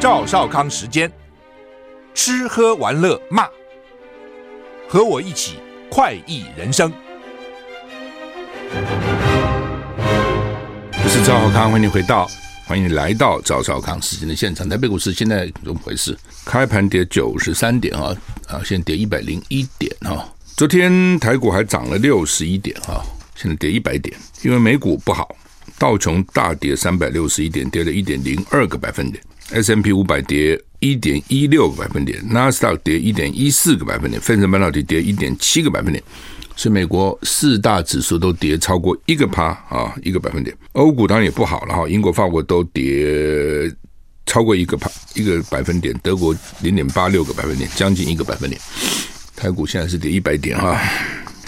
赵少康时间，吃喝玩乐骂，和我一起快意人生。我是赵少康，欢迎回到，欢迎来到赵少康时间的现场。台北股市现在怎么回事？开盘跌九十三点啊，啊，现在跌一百零一点啊。昨天台股还涨了六十一点啊，现在跌一百点，因为美股不好，道琼大跌三百六十一点，跌了一点零二个百分点。S&P 五百跌一点一六个百分点，纳斯达克跌一点一四个百分点，费城半导体跌一点七个百分点，所以美国四大指数都跌超过一个趴啊，一个百分点。欧股当然也不好了哈，英国、法国都跌超过一个趴一个百分点，德国零点八六个百分点，将近一个百分点。台股现在是跌一百点哈。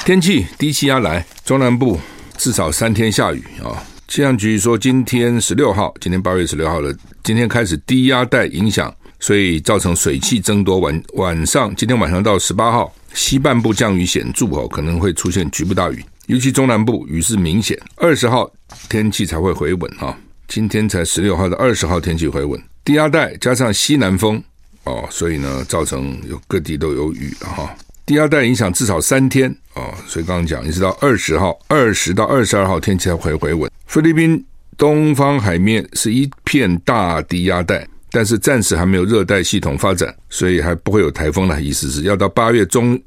天气低气压来，中南部至少三天下雨啊。气象局说，今天十六号，今天八月十六号了。今天开始低压带影响，所以造成水汽增多。晚晚上，今天晚上到十八号，西半部降雨显著哦，可能会出现局部大雨，尤其中南部雨势明显。二十号天气才会回稳哈，今天才十六号的二十号天气回稳，低压带加上西南风哦，所以呢，造成有各地都有雨了哈。低压带影响至少三天哦，所以刚刚讲，一直到二十号，二十到二十二号天气才会回稳。菲律宾。东方海面是一片大低压带，但是暂时还没有热带系统发展，所以还不会有台风的意思是要到八月中，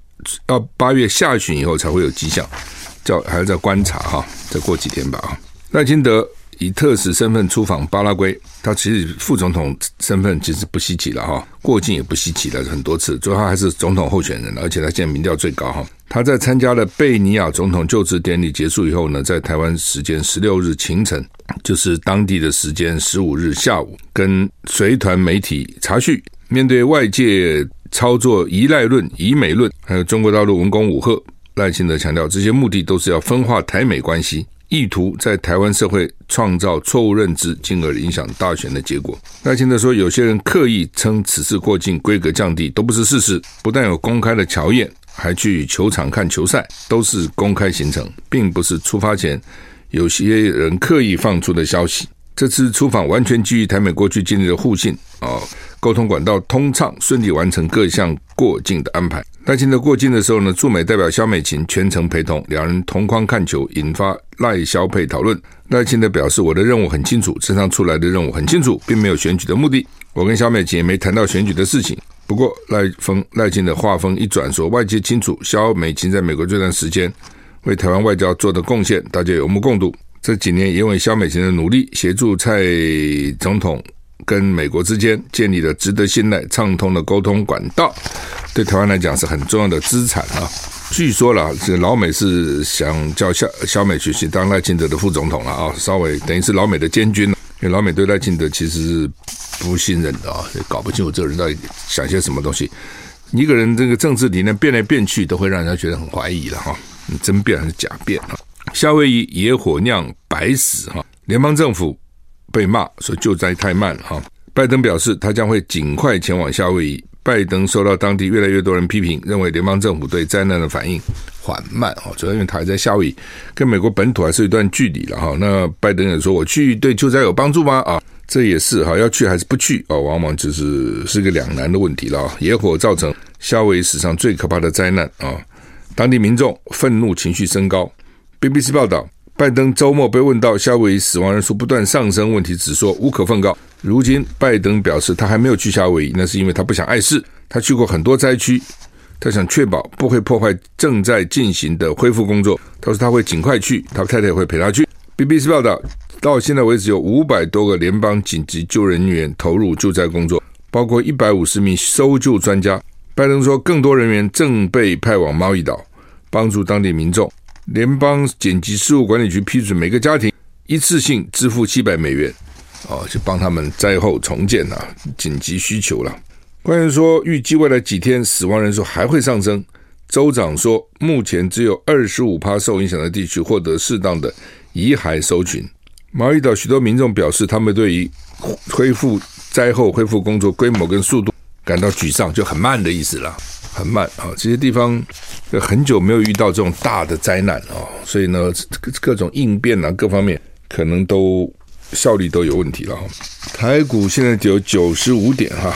到八月下旬以后才会有迹象，叫还要再观察哈，再过几天吧啊。赖清德以特使身份出访巴拉圭，他其实副总统身份其实不稀奇了哈，过境也不稀奇了很多次，主要还是总统候选人，而且他现在民调最高哈。他在参加了贝尼亚总统就职典礼结束以后呢，在台湾时间十六日清晨，就是当地的时间十五日下午，跟随团媒体查叙，面对外界操作依赖论、疑美论，还有中国大陆文攻武吓，赖清德强调，这些目的都是要分化台美关系。意图在台湾社会创造错误认知，进而影响大选的结果。赖清德说，有些人刻意称此次过境规格降低，都不是事实。不但有公开的乔宴，还去球场看球赛，都是公开行程，并不是出发前有些人刻意放出的消息。这次出访完全基于台美过去建立的互信啊，沟通管道通畅，顺利完成各项过境的安排。赖清德过境的时候呢，驻美代表萧美琴全程陪同，两人同框看球，引发赖萧配讨论。赖清德表示：“我的任务很清楚，身上出来的任务很清楚，并没有选举的目的。我跟萧美琴也没谈到选举的事情。不过赖风赖清德话锋一转，说外界清楚萧美琴在美国这段时间为台湾外交做的贡献，大家有目共睹。”这几年，因为萧美琴的努力，协助蔡总统跟美国之间建立了值得信赖、畅通的沟通管道，对台湾来讲是很重要的资产啊。据说了，这老美是想叫小小美去当赖清德的副总统了啊，稍微等于是老美的监军。因为老美对赖清德其实是不信任的啊，搞不清楚这个人到底想些什么东西。一个人这个政治理念变来变去，都会让人家觉得很怀疑了哈，你真变还是假变啊？夏威夷野火酿白死哈，联邦政府被骂说救灾太慢了哈。拜登表示他将会尽快前往夏威夷。拜登受到当地越来越多人批评，认为联邦政府对灾难的反应缓慢哈，主要因为他还在夏威夷，跟美国本土还是一段距离了哈。那拜登也说我去对救灾有帮助吗？啊，这也是哈，要去还是不去啊？往往就是是个两难的问题了。野火造成夏威夷史上最可怕的灾难啊，当地民众愤怒情绪升高。BBC 报道，拜登周末被问到夏威夷死亡人数不断上升问题，只说无可奉告。如今，拜登表示他还没有去夏威夷，那是因为他不想碍事。他去过很多灾区，他想确保不会破坏正在进行的恢复工作。他说他会尽快去，他太太也会陪他去。BBC 报道，到现在为止有五百多个联邦紧急救人员投入救灾工作，包括一百五十名搜救专家。拜登说，更多人员正被派往猫伊岛，帮助当地民众。联邦紧急事务管理局批准每个家庭一次性支付七百美元，哦，就帮他们灾后重建呐，紧急需求了。官员说，预计未来几天死亡人数还会上升。州长说，目前只有二十五趴受影响的地区获得适当的遗骸搜寻。毛伊岛许多民众表示，他们对于恢复灾后恢复工作规模跟速度感到沮丧，就很慢的意思了。很慢啊，这些地方很久没有遇到这种大的灾难啊，所以呢，各种应变啊，各方面可能都效率都有问题了哈。台股现在只有九十五点哈。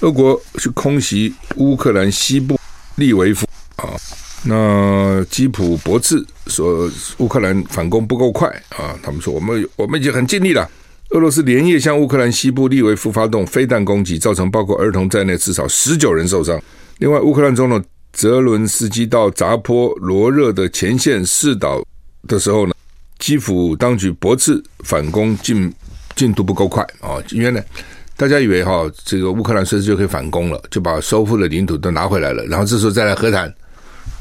俄国是空袭乌克兰西部利维夫啊，那基普博茨说乌克兰反攻不够快啊，他们说我们我们已经很尽力了。俄罗斯连夜向乌克兰西部利维夫发动飞弹攻击，造成包括儿童在内至少十九人受伤。另外，乌克兰总统泽伦斯基到扎波罗热的前线试导的时候呢，基辅当局驳斥反攻进进度不够快啊，因为呢。大家以为哈，这个乌克兰随时就可以反攻了，就把收复的领土都拿回来了，然后这时候再来和谈，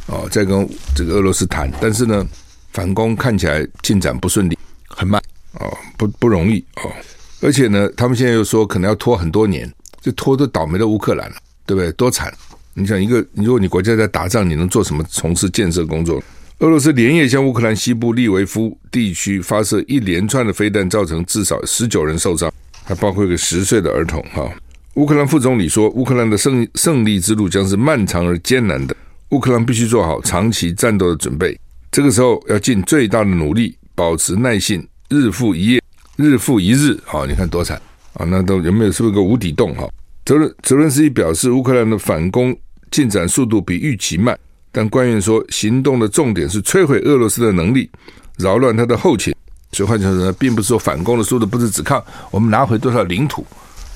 哦，再跟这个俄罗斯谈。但是呢，反攻看起来进展不顺利，很慢，哦，不不容易哦。而且呢，他们现在又说可能要拖很多年，就拖都倒霉的乌克兰了，对不对？多惨！你想一个，如果你国家在打仗，你能做什么从事建设工作？俄罗斯连夜向乌克兰西部利维夫地区发射一连串的飞弹，造成至少十九人受伤。还包括一个十岁的儿童哈。乌克兰副总理说，乌克兰的胜胜利之路将是漫长而艰难的，乌克兰必须做好长期战斗的准备。这个时候要尽最大的努力，保持耐性，日复一夜，日复一日。好，你看多惨啊！那都有没有是不是个无底洞哈？泽伦泽伦斯基表示，乌克兰的反攻进展速度比预期慢，但官员说，行动的重点是摧毁俄罗斯的能力，扰乱他的后勤。所以换句话说呢，并不是说反攻的速度不是只看我们拿回多少领土，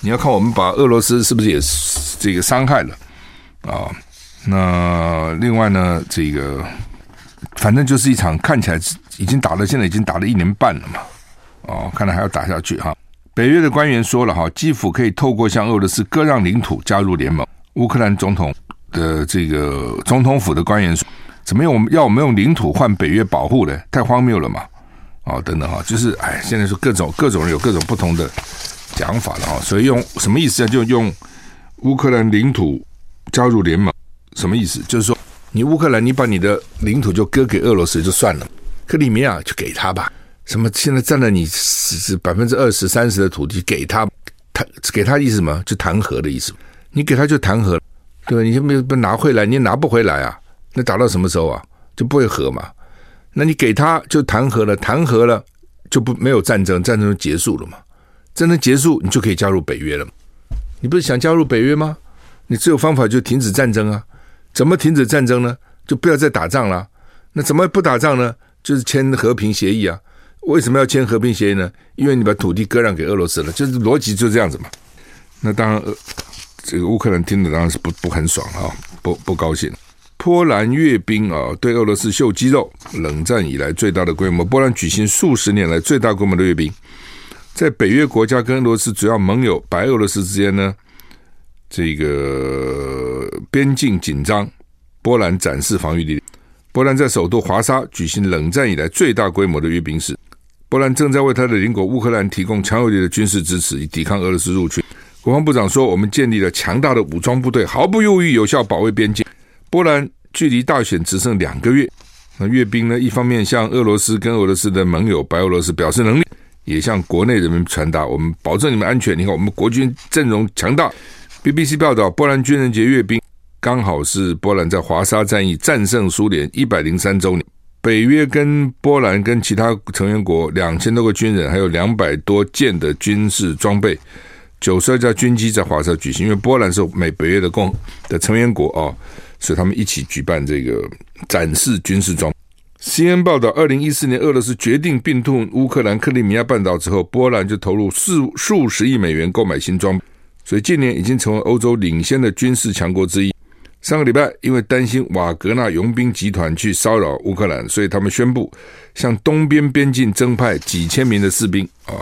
你要看我们把俄罗斯是不是也这个伤害了啊？那另外呢，这个反正就是一场看起来已经打了，现在已经打了一年半了嘛，哦，看来还要打下去哈。北约的官员说了哈，基辅可以透过向俄罗斯割让领土加入联盟。乌克兰总统的这个总统府的官员说，怎么用我们要我们用领土换北约保护呢？太荒谬了嘛！哦，等等哈，就是哎，现在是各种各种人有各种不同的讲法了哈，所以用什么意思啊？就用乌克兰领土加入联盟，什么意思？就是说你乌克兰，你把你的领土就割给俄罗斯就算了，克里米亚就给他吧。什么现在占了你是百分之二十三十的土地给他，他给他意思什么？就谈和的意思。你给他就谈和，对吧？你就没有不拿回来，你也拿不回来啊？那打到什么时候啊？就不会和嘛。那你给他就谈和了，谈和了就不没有战争，战争就结束了嘛？战争结束，你就可以加入北约了。你不是想加入北约吗？你只有方法就停止战争啊？怎么停止战争呢？就不要再打仗了。那怎么不打仗呢？就是签和平协议啊。为什么要签和平协议呢？因为你把土地割让给俄罗斯了，就是逻辑就这样子嘛。那当然，这个乌克兰听的当然是不不很爽啊，不不高兴。波兰阅兵啊，对俄罗斯秀肌肉，冷战以来最大的规模。波兰举行数十年来最大规模的阅兵，在北约国家跟俄罗斯主要盟友白俄罗斯之间呢，这个边境紧张，波兰展示防御力。波兰在首都华沙举行冷战以来最大规模的阅兵式。波兰正在为他的邻国乌克兰提供强有力的军事支持，以抵抗俄罗斯入侵。国防部长说：“我们建立了强大的武装部队，毫不犹豫，有效保卫边境。”波兰距离大选只剩两个月，那阅兵呢？一方面向俄罗斯跟俄罗斯的盟友白俄罗斯表示能力，也向国内人民传达我们保证你们安全。你看，我们国军阵容强大。BBC 报道，波兰军人节阅兵刚好是波兰在华沙战役战胜苏联一百零三周年。北约跟波兰跟其他成员国两千多个军人，还有两百多件的军事装备，九十二架军机在华沙举行。因为波兰是美北约的共的成员国哦。所以他们一起举办这个展示军事装。C N 报道，二零一四年俄罗斯决定并吞乌克兰克里米亚半岛之后，波兰就投入数数十亿美元购买新装，所以近年已经成为欧洲领先的军事强国之一。上个礼拜，因为担心瓦格纳佣兵集团去骚扰乌克兰，所以他们宣布向东边边境增派几千名的士兵啊。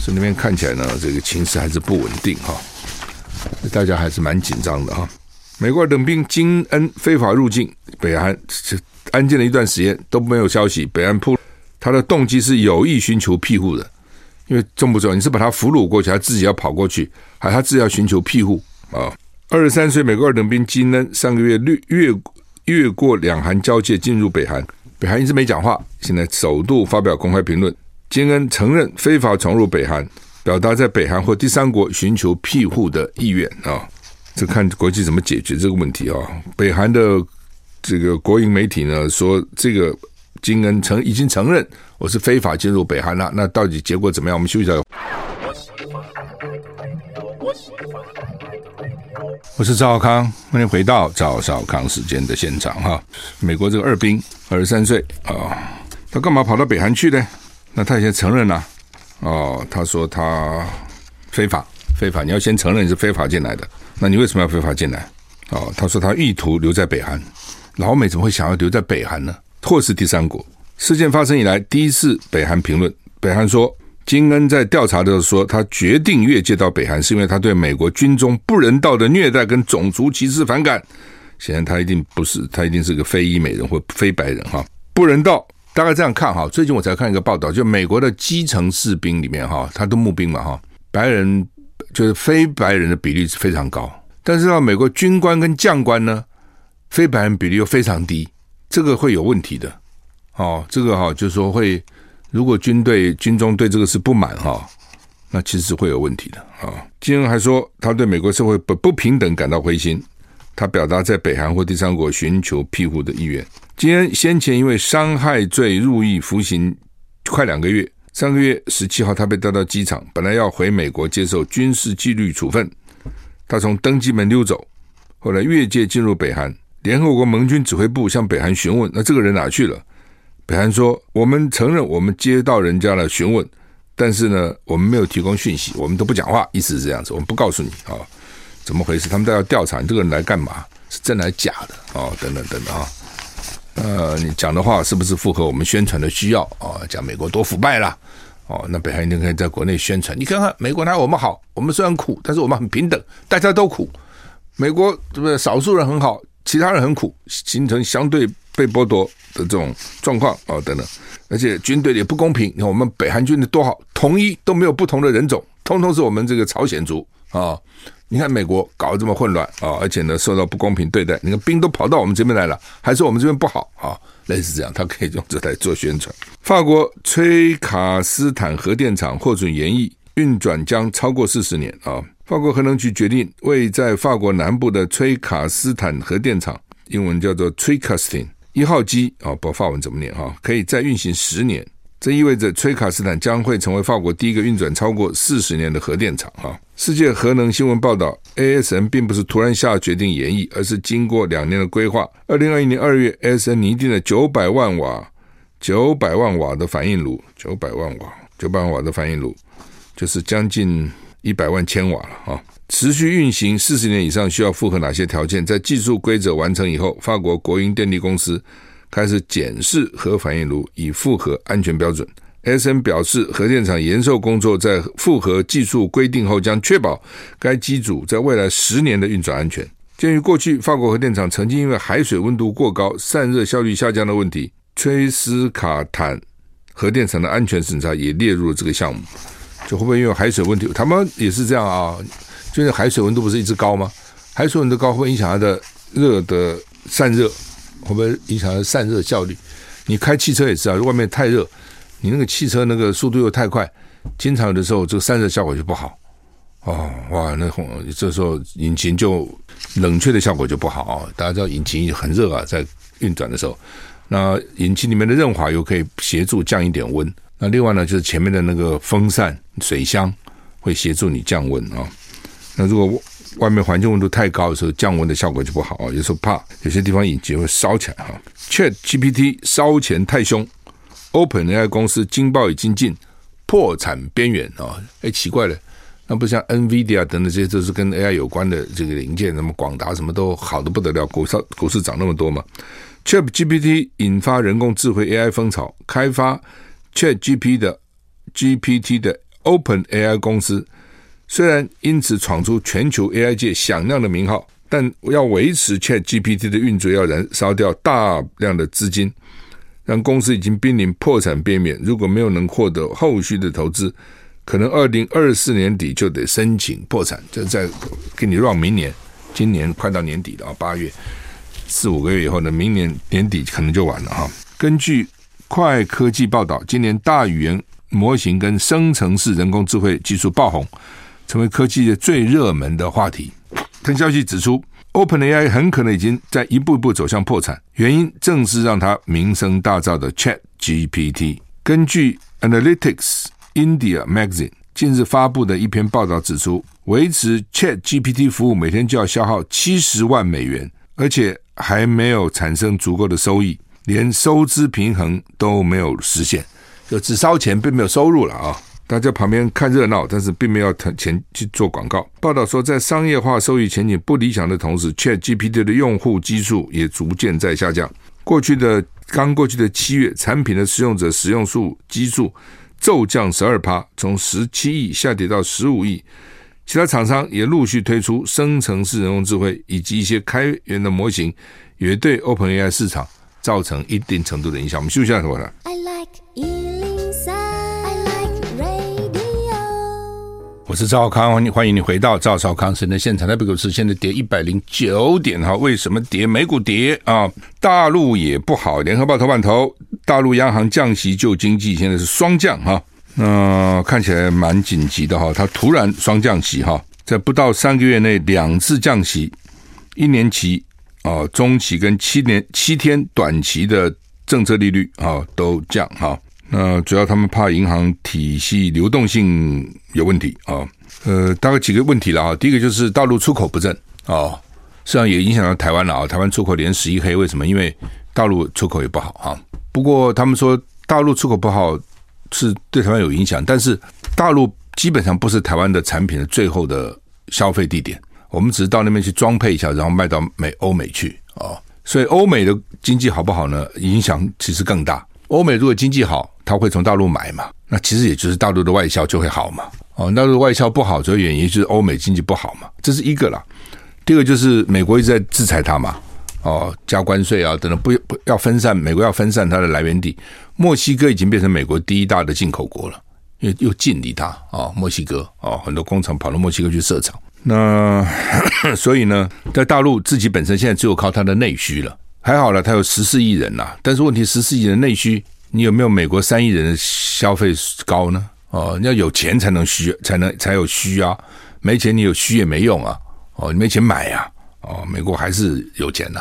所以那边看起来呢，这个情势还是不稳定哈，大家还是蛮紧张的哈。美国二等兵金恩非法入境北韩，这安静了一段时间都没有消息。北韩铺他的动机是有意寻求庇护的，因为重不重要？你是把他俘虏过去，还自己要跑过去，还他自己要寻求庇护啊？二十三岁美国二等兵金恩上个月越越越过两韩交界进入北韩，北韩一直没讲话，现在首度发表公开评论。金恩承认非法闯入北韩，表达在北韩或第三国寻求庇护的意愿啊。这看国际怎么解决这个问题啊？北韩的这个国营媒体呢说，这个金恩承已经承认我是非法进入北韩了。那到底结果怎么样？我们休息一下。我是赵少康，欢迎回到赵少康时间的现场哈。美国这个二兵二十三岁啊，他干嘛跑到北韩去呢？那他先承认了哦，他说他非法非法，你要先承认你是非法进来的。那你为什么要非法进来？哦，他说他意图留在北韩。老美怎么会想要留在北韩呢？或是第三国？事件发生以来第一次北韩评论。北韩说，金恩在调查的时候说，他决定越界到北韩，是因为他对美国军中不人道的虐待跟种族歧视反感。显然他一定不是，他一定是个非裔美人或非白人哈，不人道。大概这样看哈。最近我才看一个报道，就美国的基层士兵里面哈，他都募兵嘛哈，白人就是非白人的比例是非常高。但是到美国军官跟将官呢，非白人比例又非常低，这个会有问题的。哦，这个哈，就是说会，如果军队军中对这个是不满哈，那其实是会有问题的啊。金恩还说，他对美国社会不不平等感到灰心，他表达在北韩或第三国寻求庇护的意愿。金恩先前因为伤害罪入狱服刑快两个月，上个月十七号他被带到机场，本来要回美国接受军事纪律处分。他从登机门溜走，后来越界进入北韩。联合国盟军指挥部向北韩询问：“那这个人哪去了？”北韩说：“我们承认我们接到人家的询问，但是呢，我们没有提供讯息，我们都不讲话，意思是这样子，我们不告诉你啊，怎么回事？他们都要调查你这个人来干嘛，是真的还是假的哦？等等等等啊，呃，你讲的话是不是符合我们宣传的需要啊？讲美国多腐败啦。哦，那北韩一定可以在国内宣传。你看看美国哪有我们好？我们虽然苦，但是我们很平等，大家都苦。美国对不对？少数人很好，其他人很苦，形成相对被剥夺的这种状况哦，等等。而且军队也不公平。你看我们北韩军队多好，统一都没有不同的人种，通通是我们这个朝鲜族啊。你看美国搞得这么混乱啊，而且呢受到不公平对待。你看兵都跑到我们这边来了，还是我们这边不好啊？类似这样，他可以用这来做宣传。法国崔卡斯坦核电厂获准延役，运转将超过四十年啊。法国核能局决定，为在法国南部的崔卡斯坦核电厂（英文叫做 Tricastin 一号机）啊，不法文怎么念哈，可以再运行十年。这意味着崔卡斯坦将会成为法国第一个运转超过四十年的核电厂。哈，世界核能新闻报道，ASN 并不是突然下决定延役，而是经过两年的规划。二零二一年二月，ASN 拟定了九百万瓦、九百万瓦的反应炉，九百万瓦、九百万瓦的反应炉，就是将近一百万千瓦了。哈，持续运行四十年以上，需要符合哪些条件？在技术规则完成以后，法国国营电力公司。开始检视核反应炉，以符合安全标准。SN 表示，核电厂延寿工作在符合技术规定后，将确保该机组在未来十年的运转安全。鉴于过去法国核电厂曾经因为海水温度过高、散热效率下降的问题，崔斯卡坦核电厂的安全审查也列入了这个项目。就会不会因为海水问题？他们也是这样啊，就是海水温度不是一直高吗？海水温度高会影响它的热的散热？会不会影响散热效率？你开汽车也是啊，外面太热，你那个汽车那个速度又太快，经常有的时候这个散热效果就不好。哦，哇，那这时候引擎就冷却的效果就不好啊。大家知道引擎很热啊，在运转的时候，那引擎里面的润滑油可以协助降一点温。那另外呢，就是前面的那个风扇、水箱会协助你降温啊。那如果外面环境温度太高的时候，降温的效果就不好啊。有时候怕有些地方引擎会烧起来哈。Chat GPT 烧钱太凶，OpenAI 公司惊爆已经近破产边缘啊！哎，奇怪了，那不像 NVIDIA 等等这些都是跟 AI 有关的这个零件，什么广达什么都好的不得了，股市股市涨那么多嘛？Chat GPT 引发人工智慧 AI 风潮，开发 Chat GPT 的 GPT 的 OpenAI 公司。虽然因此闯出全球 AI 界响亮的名号，但要维持 ChatGPT 的运作，要燃烧掉大量的资金，让公司已经濒临破产边缘。如果没有能获得后续的投资，可能二零二四年底就得申请破产。这再给你让明年，今年快到年底了啊，八月四五个月以后呢，明年年底可能就完了哈。根据快科技报道，今年大语言模型跟生成式人工智慧技术爆红。成为科技界最热门的话题。听消息指出 OpenAI 很可能已经在一步一步走向破产，原因正是让它名声大噪的 ChatGPT。根据 Analytics India Magazine 近日发布的一篇报道指出，维持 ChatGPT 服务每天就要消耗七十万美元，而且还没有产生足够的收益，连收支平衡都没有实现，就只烧钱并没有收入了啊。大家旁边看热闹，但是并没有谈钱去做广告。报道说，在商业化收益前景不理想的同时，ChatGPT 的用户基数也逐渐在下降。过去的刚过去的七月，产品的使用者使用数基数骤降十二趴，从十七亿下跌到十五亿。其他厂商也陆续推出生成式人工智慧以及一些开源的模型，也对 OpenAI 市场造成一定程度的影响。我们休息一下，说来。我是赵康，欢迎欢迎你回到赵少康时间的现场。台北股市现在跌一百零九点哈，为什么跌？美股跌啊，大陆也不好。联合报头版头，大陆央行降息救经济，现在是双降哈，那、看起来蛮紧急的哈。它突然双降息哈，在不到三个月内两次降息，一年期啊、中期跟七年七天短期的政策利率啊都降哈。那主要他们怕银行体系流动性有问题啊，呃，大概几个问题了啊。第一个就是大陆出口不振啊，实际上也影响到台湾了啊。台湾出口连十一黑，为什么？因为大陆出口也不好啊。不过他们说大陆出口不好是对台湾有影响，但是大陆基本上不是台湾的产品的最后的消费地点，我们只是到那边去装配一下，然后卖到美欧美去啊。所以欧美的经济好不好呢？影响其实更大。欧美如果经济好，他会从大陆买嘛？那其实也就是大陆的外销就会好嘛。哦，大陆外销不好，主要原因就是欧美经济不好嘛。这是一个啦。第二个就是美国一直在制裁它嘛。哦，加关税啊等等，不不要分散，美国要分散它的来源地。墨西哥已经变成美国第一大的进口国了，因为又近离它啊、哦。墨西哥啊、哦，很多工厂跑到墨西哥去设厂。那 所以呢，在大陆自己本身现在只有靠它的内需了。还好了，它有十四亿人呐，但是问题十四亿人内需。你有没有美国三亿人的消费高呢？哦，你要有钱才能需，才能才有需啊。没钱你有需也没用啊。哦，你没钱买呀。哦，美国还是有钱呐、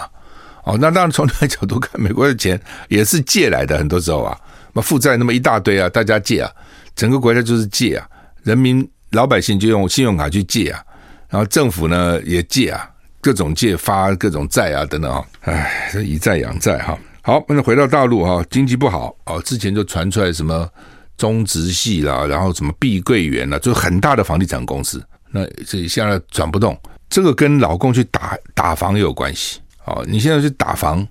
哦，那当然从另外角度看，美国的钱也是借来的，很多时候啊，那负债那么一大堆啊，大家借啊，整个国家就是借啊，人民老百姓就用信用卡去借啊，然后政府呢也借啊，各种借发各种债啊等等啊，唉，这以债养债哈。好，那回到大陆哈，经济不好哦，之前就传出来什么中植系啦，然后什么碧桂园啦，就很大的房地产公司，那这现在转不动，这个跟老共去打打房也有关系哦。你现在去打房，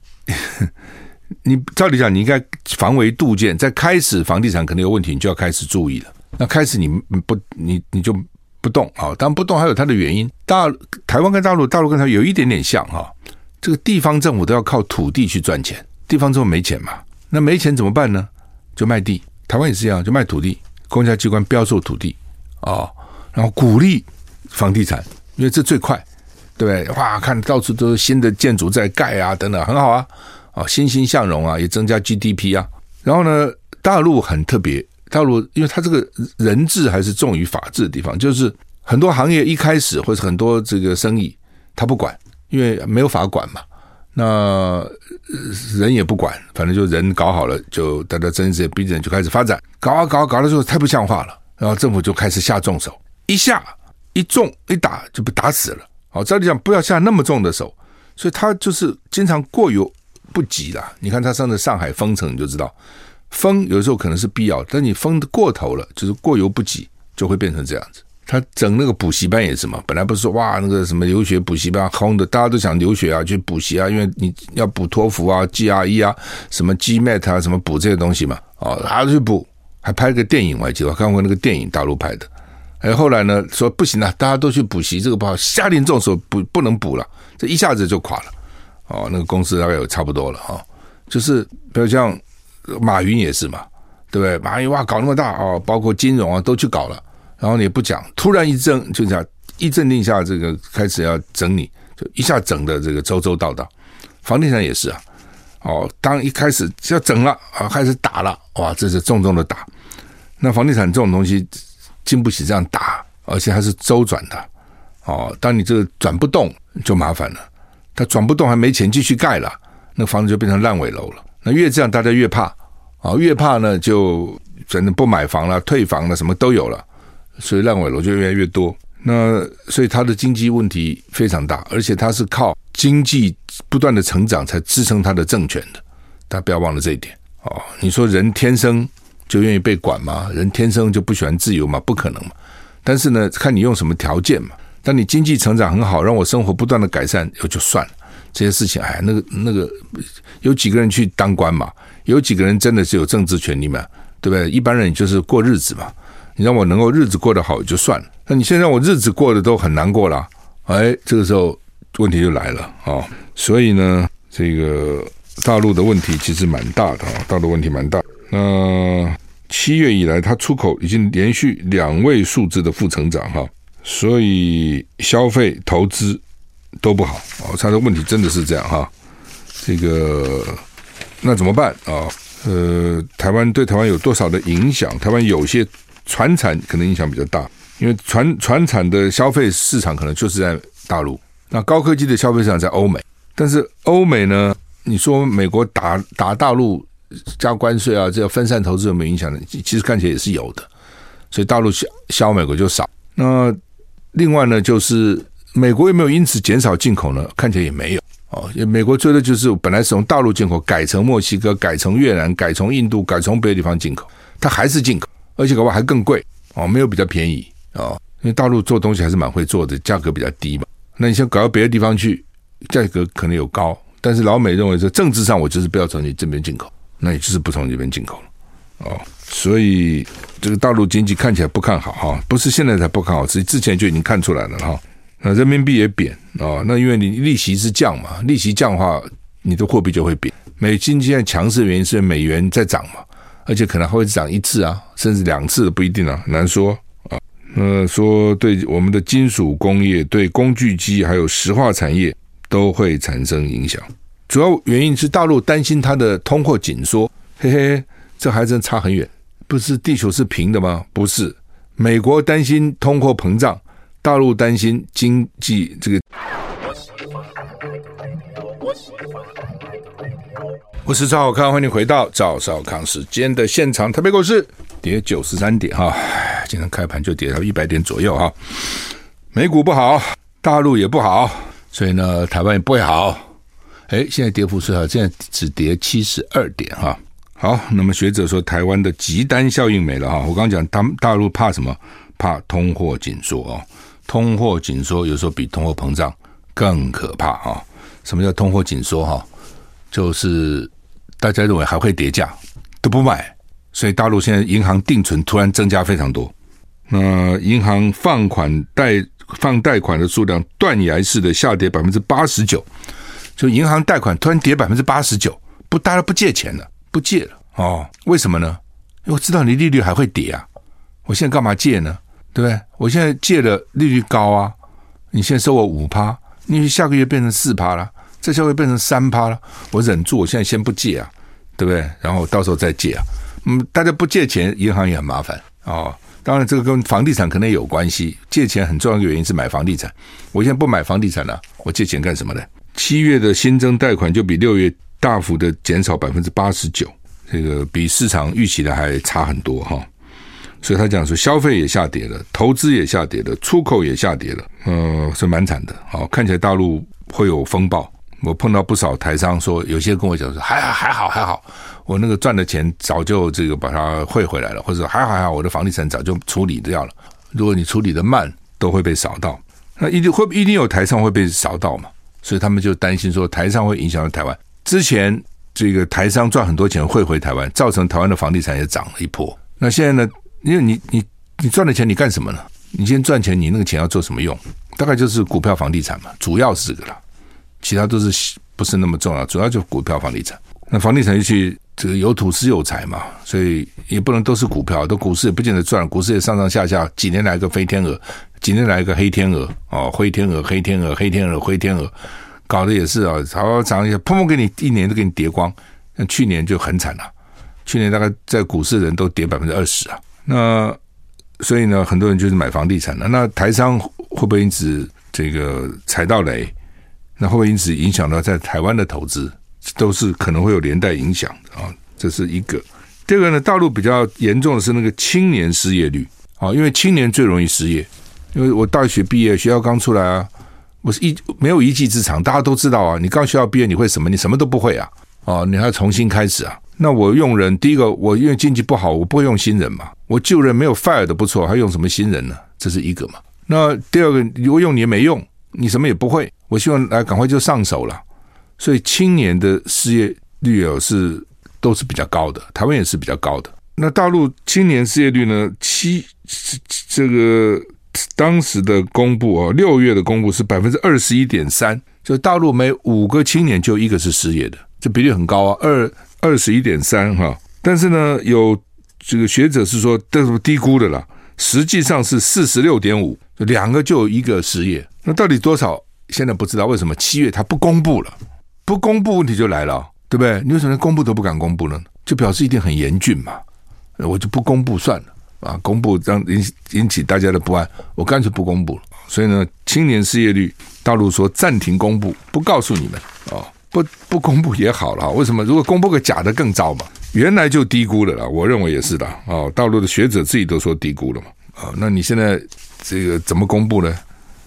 你照理讲你应该防微杜渐，在开始房地产可能有问题，你就要开始注意了。那开始你不你你就不动啊，当然不动还有它的原因。大台湾跟大陆，大陆跟它有一点点像哈，这个地方政府都要靠土地去赚钱。地方之后没钱嘛，那没钱怎么办呢？就卖地，台湾也是一样，就卖土地，公家机关标售土地啊、哦，然后鼓励房地产，因为这最快，对不对？哇，看到处都是新的建筑在盖啊，等等，很好啊，啊、欣欣向荣啊，也增加 GDP 啊。然后呢，大陆很特别，大陆因为它这个人治还是重于法治的地方，就是很多行业一开始或者很多这个生意，他不管，因为没有法管嘛。那人也不管，反正就人搞好了，就大家睁一只眼闭一只眼就开始发展，搞啊搞啊搞的时候太不像话了，然后政府就开始下重手，一下一重一打就被打死了。好，照理讲不要下那么重的手，所以他就是经常过犹不及啦。你看他上次上海封城，你就知道封有时候可能是必要，但你封的过头了，就是过犹不及，就会变成这样子。他整那个补习班也是嘛，本来不是说哇那个什么留学补习班轰的，大家都想留学啊，去补习啊，因为你要补托福啊、GRE 啊、什么 GMAT 啊、什么补这些东西嘛，哦，还要去补，还拍个电影我还记得，看过那个电影，大陆拍的。哎，后来呢说不行了，大家都去补习，这个不好，下令重手补不能补了，这一下子就垮了。哦，那个公司大概有差不多了哈、哦，就是比如像马云也是嘛，对不对？马云哇搞那么大哦，包括金融啊都去搞了。然后你也不讲，突然一阵就这样一镇定下，这个开始要整你，就一下整的这个周周到到。房地产也是啊，哦，当一开始要整了啊，开始打了，哇，这是重重的打。那房地产这种东西经不起这样打，而且还是周转的。哦，当你这个转不动，就麻烦了。他转不动，还没钱继续盖了，那房子就变成烂尾楼了。那越这样，大家越怕啊，越怕呢，就反正不买房了，退房了，什么都有了，所以烂尾楼就越来越多。那所以他的经济问题非常大，而且他是靠经济不断的成长才支撑他的政权的。大家不要忘了这一点哦。你说人天生就愿意被管吗？人天生就不喜欢自由吗？不可能嘛。但是呢，看你用什么条件嘛。当你经济成长很好，让我生活不断的改善，也就算了。这些事情，哎，那个那个，有几个人去当官嘛？有几个人真的是有政治权利嘛？对不对？一般人就是过日子嘛。你让我能够日子过得好就算了。那你现在让我日子过得都很难过了，哎，这个时候问题就来了啊、所以呢，这个大陆的问题其实蛮大的啊，大陆问题蛮大。那七月以来，它出口已经连续两位数字的负成长哈。所以消费投资都不好哦，它的问题真的是这样哈。这个那怎么办啊？呃，台湾对台湾有多少的影响？台湾有些传产可能影响比较大，因为传传产的消费市场可能就是在大陆，那高科技的消费市场在欧美。但是欧美呢？你说美国打打大陆加关税啊，这个分散投资有没有影响呢？其实看起来也是有的。所以大陆销销美国就少。那另外呢，就是美国有没有因此减少进口呢？看起来也没有哦。美国追的就是本来是从大陆进口，改成墨西哥，改成越南，改从印度，改从别的地方进口，它还是进口，而且搞不好还更贵哦，没有比较便宜哦。因为大陆做东西还是蛮会做的，价格比较低嘛。那你先搞到别的地方去，价格可能有高，但是老美认为说政治上我就是不要从你这边进口，那也就是不从这边进口了哦。所以这个大陆经济看起来不看好哈，不是现在才不看好，是之前就已经看出来了哈。那人民币也贬啊，那因为你利息是降嘛，利息降的话，你的货币就会贬。美金现在强势的原因是美元在涨嘛，而且可能还会涨一次啊，甚至两次不一定啊，难说啊。那说对我们的金属工业、对工具机还有石化产业都会产生影响。主要原因是大陆担心它的通货紧缩，嘿嘿，这还真差很远。不是地球是平的吗？不是，美国担心通货膨胀，大陆担心经济这个。我是赵少康，欢迎回到赵少康时间的现场。特别股市跌九十三点哈，今天开盘就跌到一百点左右哈。美股不好，大陆也不好，所以呢，台湾也不会好。哎，现在跌幅是哈，现在只跌七十二点哈。好，那么学者说，台湾的急单效应没了哈。我刚刚讲，他们大陆怕什么？怕通货紧缩哦。通货紧缩有时候比通货膨胀更可怕哈。什么叫通货紧缩哈？就是大家认为还会跌价，都不买，所以大陆现在银行定存突然增加非常多。那银行放款贷放贷款的数量断崖式的下跌百分之八十九，就银行贷款突然跌百分之八十九，不，大家不借钱了。不借了哦？为什么呢？因为我知道你利率还会跌啊！我现在干嘛借呢？对不对？我现在借的利率高啊！你现在收我五趴，你下个月变成四趴了，这下会变成三趴了，我忍住，我现在先不借啊，对不对？然后到时候再借啊。嗯，大家不借钱，银行也很麻烦哦。当然，这个跟房地产可能也有关系。借钱很重要的原因是买房地产。我现在不买房地产了，我借钱干什么呢？七月的新增贷款就比六月。大幅的减少百分之八十九，这个比市场预期的还差很多哈。所以他讲说，消费也下跌了，投资也下跌了，出口也下跌了，呃，是蛮惨的。好，看起来大陆会有风暴。我碰到不少台商说，有些跟我讲说，还好还好还好，我那个赚的钱早就这个把它汇回来了，或者还好还好，我的房地产早就处理掉了。如果你处理的慢，都会被扫到。那一定会一定有台商会被扫到嘛？所以他们就担心说，台商会影响到台湾。之前这个台商赚很多钱汇回台湾，造成台湾的房地产也涨了一波。那现在呢？因为你你你赚了钱，你干什么呢？你先赚钱，你那个钱要做什么用？大概就是股票、房地产嘛，主要是这个了，其他都是不是那么重要，主要就股票、房地产。那房地产就去这个有土是有财嘛，所以也不能都是股票，都股市也不见得赚，股市也上上下下，几年来一个飞天鹅，几年来一个黑天鹅哦，灰天鹅、黑天鹅、黑天鹅、灰天鹅。搞的也是啊，好好涨一下，砰砰给你一年都给你跌光。那去年就很惨了，去年大概在股市的人都跌百分之二十啊。那所以呢，很多人就是买房地产了。那台商会不会因此这个踩到雷？那会不会因此影响到在台湾的投资，都是可能会有连带影响的啊。这是一个。第二个呢，大陆比较严重的是那个青年失业率啊，因为青年最容易失业。因为我大学毕业，学校刚出来啊，我是一没有一技之长，大家都知道啊。你刚学校毕业，你会什么？你什么都不会啊，啊，你还要重新开始啊。那我用人，第一个我因为经济不好，我不会用新人嘛。我旧人没有 fire 的不错，还用什么新人呢？这是一个嘛。那第二个，如果用你也没用，你什么也不会。我希望来赶快就上手了。所以青年的失业率哦是都是比较高的，台湾也是比较高的。那大陆青年失业率呢？七这个当时的公布啊，六月的公布是百分之二十一点三，就大陆每五个青年就一个是失业的，这比例很高啊，二。二十一点三哈，但是呢，有这个学者是说这是低估的啦，实际上是四十六点五，两个就一个失业，那到底多少？现在不知道，为什么七月他不公布了？不公布问题就来了，对不对？你为什么公布都不敢公布呢？就表示一定很严峻嘛，我就不公布算了啊，公布让引引起大家的不安，我干脆不公布了。所以呢，青年失业率，大陆说暂停公布，不告诉你们。不不公布也好了，为什么？如果公布个假的更糟嘛？原来就低估了啦，我认为也是的啊。大陆的学者自己都说低估了嘛啊。那你现在这个怎么公布呢？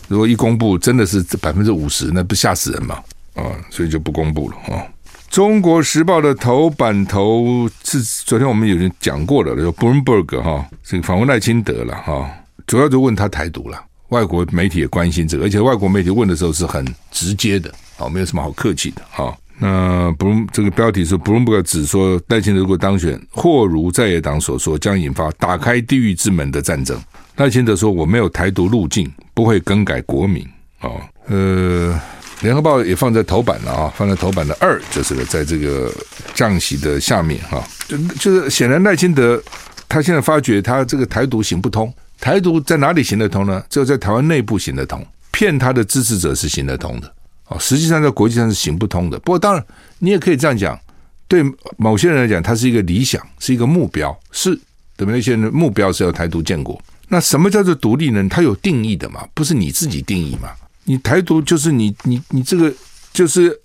如果一公布真的是百分之五十，那不吓死人嘛啊？所以就不公布了啊。中国时报的头版头是昨天我们有人讲过了，就 Bloomberg 哈，这个访问赖清德了哈，主要就问他台独了。外国媒体也关心这个，而且外国媒体问的时候是很直接的。好，没有什么好客气的。好，那不，这个标题是 Bloomberg 指说，赖清德如果当选，或如在野党所说，将引发打开地狱之门的战争。赖清德说：“我没有台独路径，不会更改国名。”哦，呃，联合报也放在头版了啊，放在头版的二，就是在这个降息的下面哈，就就是显然赖清德他现在发觉他这个台独行不通，台独在哪里行得通呢？只有在台湾内部行得通，骗他的支持者是行得通的。哦，实际上在国际上是行不通的。不过，当然你也可以这样讲，对某些人来讲，它是一个理想，是一个目标，是对不对？那些人目标是要台独建国。那什么叫做独立呢？它有定义的嘛，不是你自己定义嘛？你台独就是你你你这个就是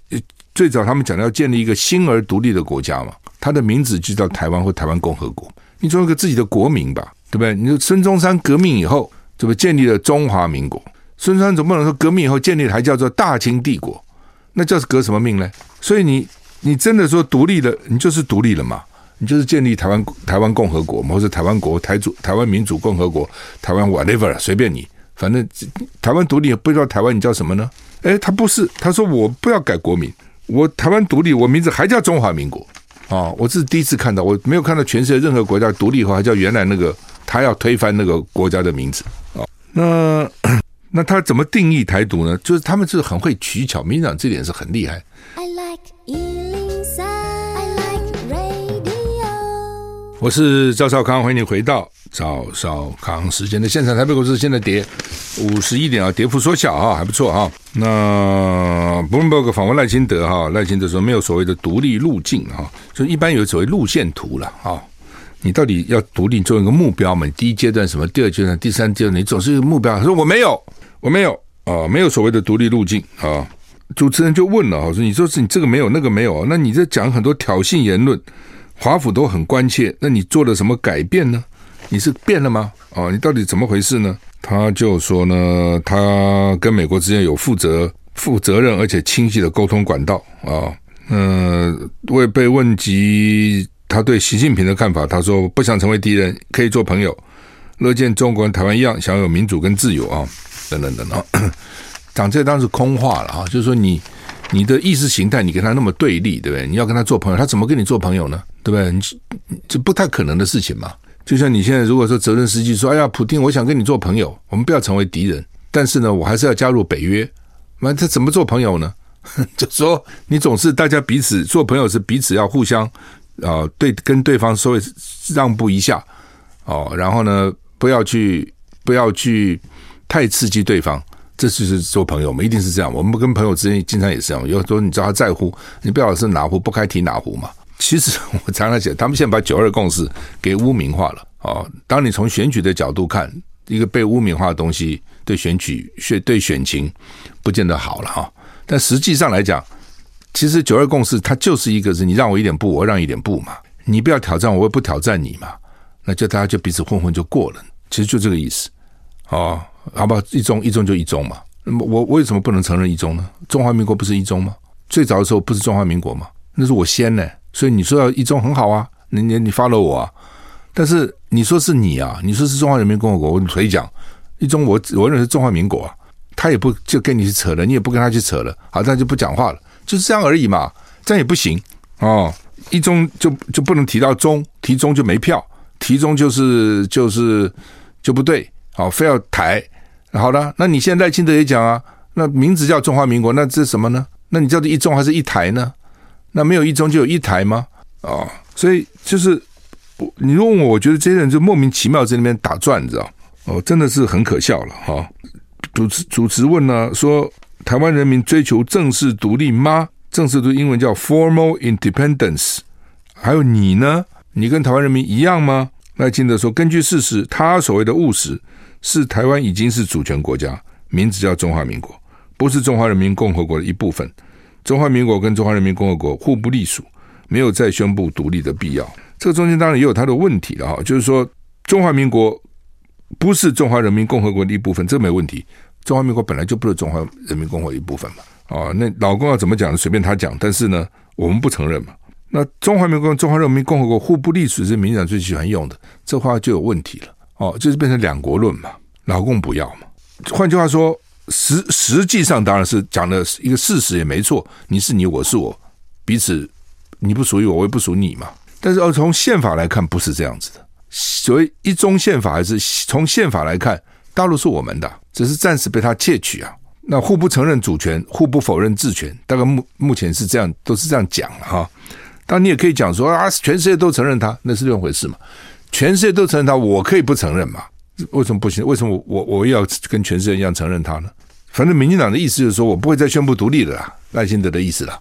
最早他们讲的要建立一个新而独立的国家嘛，它的名字就叫台湾或台湾共和国。你做一个自己的国名吧，对不对？你说孙中山革命以后，这不建立了中华民国？孙中山总不能说革命以后建立的还叫做大清帝国，那叫是革什么命呢？所以你你真的说独立了，你就是独立了嘛？你就是建立台湾台湾共和国嘛，或者台湾国台主台湾民主共和国台湾 whatever 随便你，反正台湾独立不知道台湾你叫什么呢？诶，他不是，他说我不要改国名，我台湾独立，我名字还叫中华民国啊！我这是第一次看到，我没有看到全世界任何国家独立以后还叫原来那个他要推翻那个国家的名字啊，那。那他怎么定义台独呢？就是他们是很会取巧，民进党这点是很厉害。I like 103, I like radio。我是赵少康，欢迎你回到赵少康时间的现场。台北股市现在跌五十一点啊，跌幅缩小啊，还不错啊。那 Bloomberg 访问赖清德哈，赖清德说没有所谓的独立路径哈，就一般有所谓路线图了啊。你到底要独立做一个目标嘛？第一阶段什么？第二阶段、第三阶段，你总是一个目标。他说我没有。我没有啊，没有所谓的独立路径啊。主持人就问了，说：“你说是你这个没有，那个没有，那你这讲很多挑衅言论，华府都很关切。那你做了什么改变呢？你是变了吗？哦，你到底怎么回事呢？”他就说呢，他跟美国之间有负责、负责任而且清晰的沟通管道啊。嗯，为被问及他对习近平的看法，他说不想成为敌人，可以做朋友，乐见中国跟台湾一样享有民主跟自由啊。等等等等，讲这当然是空话了啊！就是说，你你的意识形态，你跟他那么对立，对不对？你要跟他做朋友，他怎么跟你做朋友呢？对不对？你这不太可能的事情嘛。就像你现在如果说责任司机说：“哎呀，普丁，我想跟你做朋友，我们不要成为敌人，但是呢，我还是要加入北约。”那他怎么做朋友呢？就说你总是大家彼此做朋友是彼此要互相啊、对，跟对方稍微让步一下哦，然后呢，不要去不要去。太刺激对方，这就是做朋友，我们一定是这样。我们跟朋友之间经常也是这样。有时候你知道他在乎，你不要老是哪壶不开提哪壶嘛。其实我常常讲，他们现在把九二共识给污名化了啊。当你从选举的角度看，一个被污名化的东西，对选举选对选情不见得好了哈。但实际上来讲，其实九二共识它就是一个是你让我一点步，我让一点步嘛。你不要挑战我，我也不挑战你嘛。那就大家就彼此混混就过了。其实就这个意思。哦，好吧，一中一中就一中嘛。那么我为什么不能承认一中呢？中华民国不是一中吗？最早的时候不是中华民国吗？那是我先呢。所以你说要一中很好啊，你你你 follow 我啊。但是你说是你啊，你说是中华人民共和国，我可以讲一中我我认为是中华民国啊。他也不就跟你去扯了，你也不跟他去扯了，好，他就不讲话了，就是这样而已嘛。这样也不行哦，一中就就不能提到中，提中就没票，提中就是就是就不对，好，非要台。好了，那你现在赖清德也讲啊，那名字叫中华民国，那这是什么呢？那你叫做一中还是一台呢？那没有一中就有一台吗？啊、所以就是你问我，我觉得这些人就莫名其妙在那边打转，你知道？哦，真的是很可笑了哈。哦主持主持问呢，说台湾人民追求正式独立吗？正式独立英文叫 formal independence。还有你呢？你跟台湾人民一样吗？赖清德说，根据事实，他所谓的务实是台湾已经是主权国家，名字叫中华民国，不是中华人民共和国的一部分。中华民国跟中华人民共和国互不隶属，没有再宣布独立的必要。这个中间当然也有它的问题了哈，就是说中华民国不是中华人民共和国的一部分，这没问题。中华民国本来就不是中华人民共和国一部分嘛，哦，那老公要怎么讲随便他讲，但是呢，我们不承认嘛。那中华民国跟中华人民共和国互不隶属是民党最喜欢用的，这话就有问题了，哦，就是变成两国论嘛，老共不要嘛。换句话说，实实际上当然是讲的一个事实也没错，你是你，我是我，彼此你不属于我，我也不属你嘛。但是要从宪法来看，不是这样子的。所谓一中宪法，还是从宪法来看。大陆是我们的，只是暂时被他窃取啊。那互不承认主权，互不否认治权，大概目目前是这样，都是这样讲了哈。当你也可以讲说啊，全世界都承认他，那是另一回事嘛。全世界都承认他，我可以不承认嘛？为什么不行？为什么我我又要跟全世界一样承认他呢？反正民进党的意思就是说我不会再宣布独立了啦，赖清德的意思了。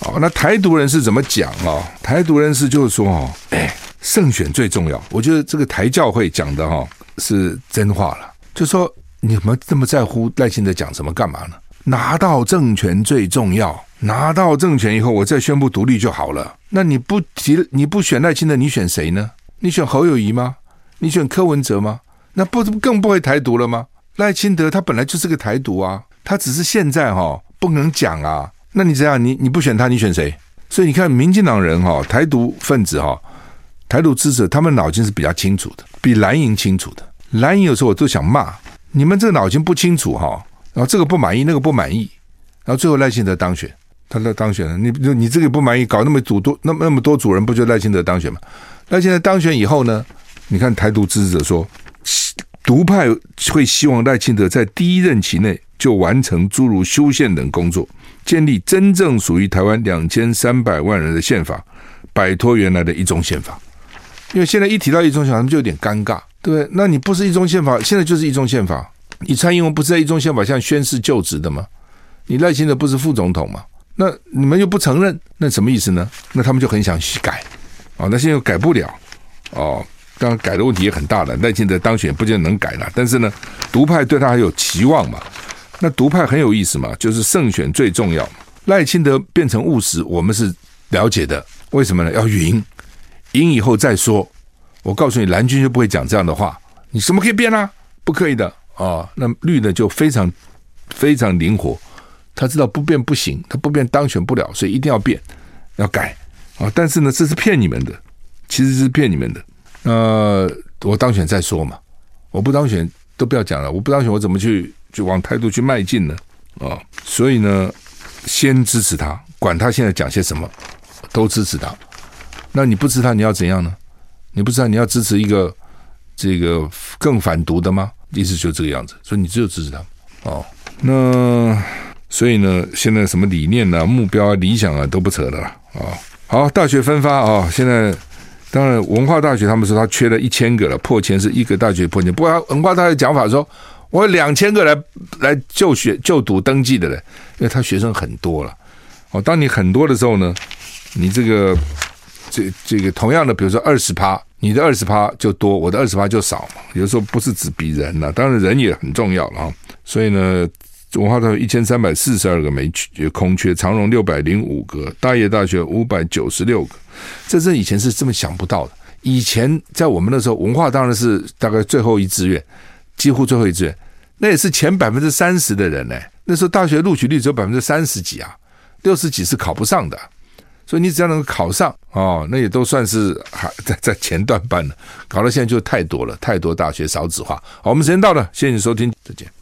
哦，那台独人士怎么讲啊？台独人士就是说哦，哎，胜选最重要。我觉得这个台教会讲的哈是真话了。就说你们这么在乎赖清德讲什么干嘛呢？拿到政权最重要，拿到政权以后，我再宣布独立就好了。那你不提，你不选赖清德，你选谁呢？你选侯友谊吗？你选柯文哲吗？那不更不会台独了吗？赖清德他本来就是个台独啊，他只是现在哈、哦、不能讲啊。那你这样，你你不选他，你选谁？所以你看，民进党人哈、台独分子哈、台独支持，他们脑筋是比较清楚的，比蓝营清楚的。蓝营有时候我都想骂你们这个脑筋不清楚哈，然后这个不满意，那个不满意，然后最后赖清德当选，他的当选了，你你这个不满意，搞那么组多那么那么多组人，不就赖清德当选吗？赖清德当选以后呢，你看台独支持者说，独派会希望赖清德在第一任期内就完成诸如修宪等工作，建立真正属于台湾两千三百万人的宪法，摆脱原来的一中宪法。因为现在一提到一中宪法，他们就有点尴尬。对不对，那你不是一中宪法，现在就是一中宪法。你蔡英文不是在一中宪法下宣誓就职的吗？你赖清德不是副总统吗？那你们又不承认，那什么意思呢？那他们就很想去改，哦，那现在又改不了，哦，当然改的问题也很大了。赖清德当选不见能改了，但是呢，独派对他还有期望嘛？那独派很有意思嘛，就是胜选最重要。赖清德变成务实，我们是了解的。为什么呢？要赢，赢以后再说。我告诉你，蓝军就不会讲这样的话。你什么可以变啊？不可以的啊、那绿的就非常非常灵活，他知道不变不行，他不变当选不了，所以一定要变，要改啊、但是呢，这是骗你们的，其实是骗你们的。那，我当选再说嘛，我不当选都不要讲了，我不当选我怎么去就往态度去迈进呢？啊、所以呢，先支持他，管他现在讲些什么，都支持他。那你不支持他，你要怎样呢？你不知道你要支持一个这个更反独的吗？意思就这个样子，所以你只有支持他哦。那所以呢，现在什么理念啊、目标啊、理想啊都不扯了啊、好，大学分发啊、现在当然文化大学他们说他缺了一千个了，破千是一个大学破千。不过文化大学讲法说，我有两千个来来就学就读登记的嘞，因为他学生很多了。哦，当你很多的时候呢，你这个。这这个同样的，比如说二十趴，你的二十趴就多，我的二十趴就少嘛。有时候不是只比人呐、当然人也很重要了啊。所以呢，文化大学一千三百四十二个没缺空缺，长荣六百零五个，大叶大学五百九十六个，这是以前是这么想不到的。以前在我们那时候，文化当然是大概最后一志愿，几乎最后一志愿，那也是前百分之三十的人呢。那时候大学录取率只有百分之三十几啊，六十几是考不上的。所以你只要能够考上哦，那也都算是还在在前段班了。搞到现在就太多了，太多大学少子化。好，我们时间到了，谢谢你收听，再见。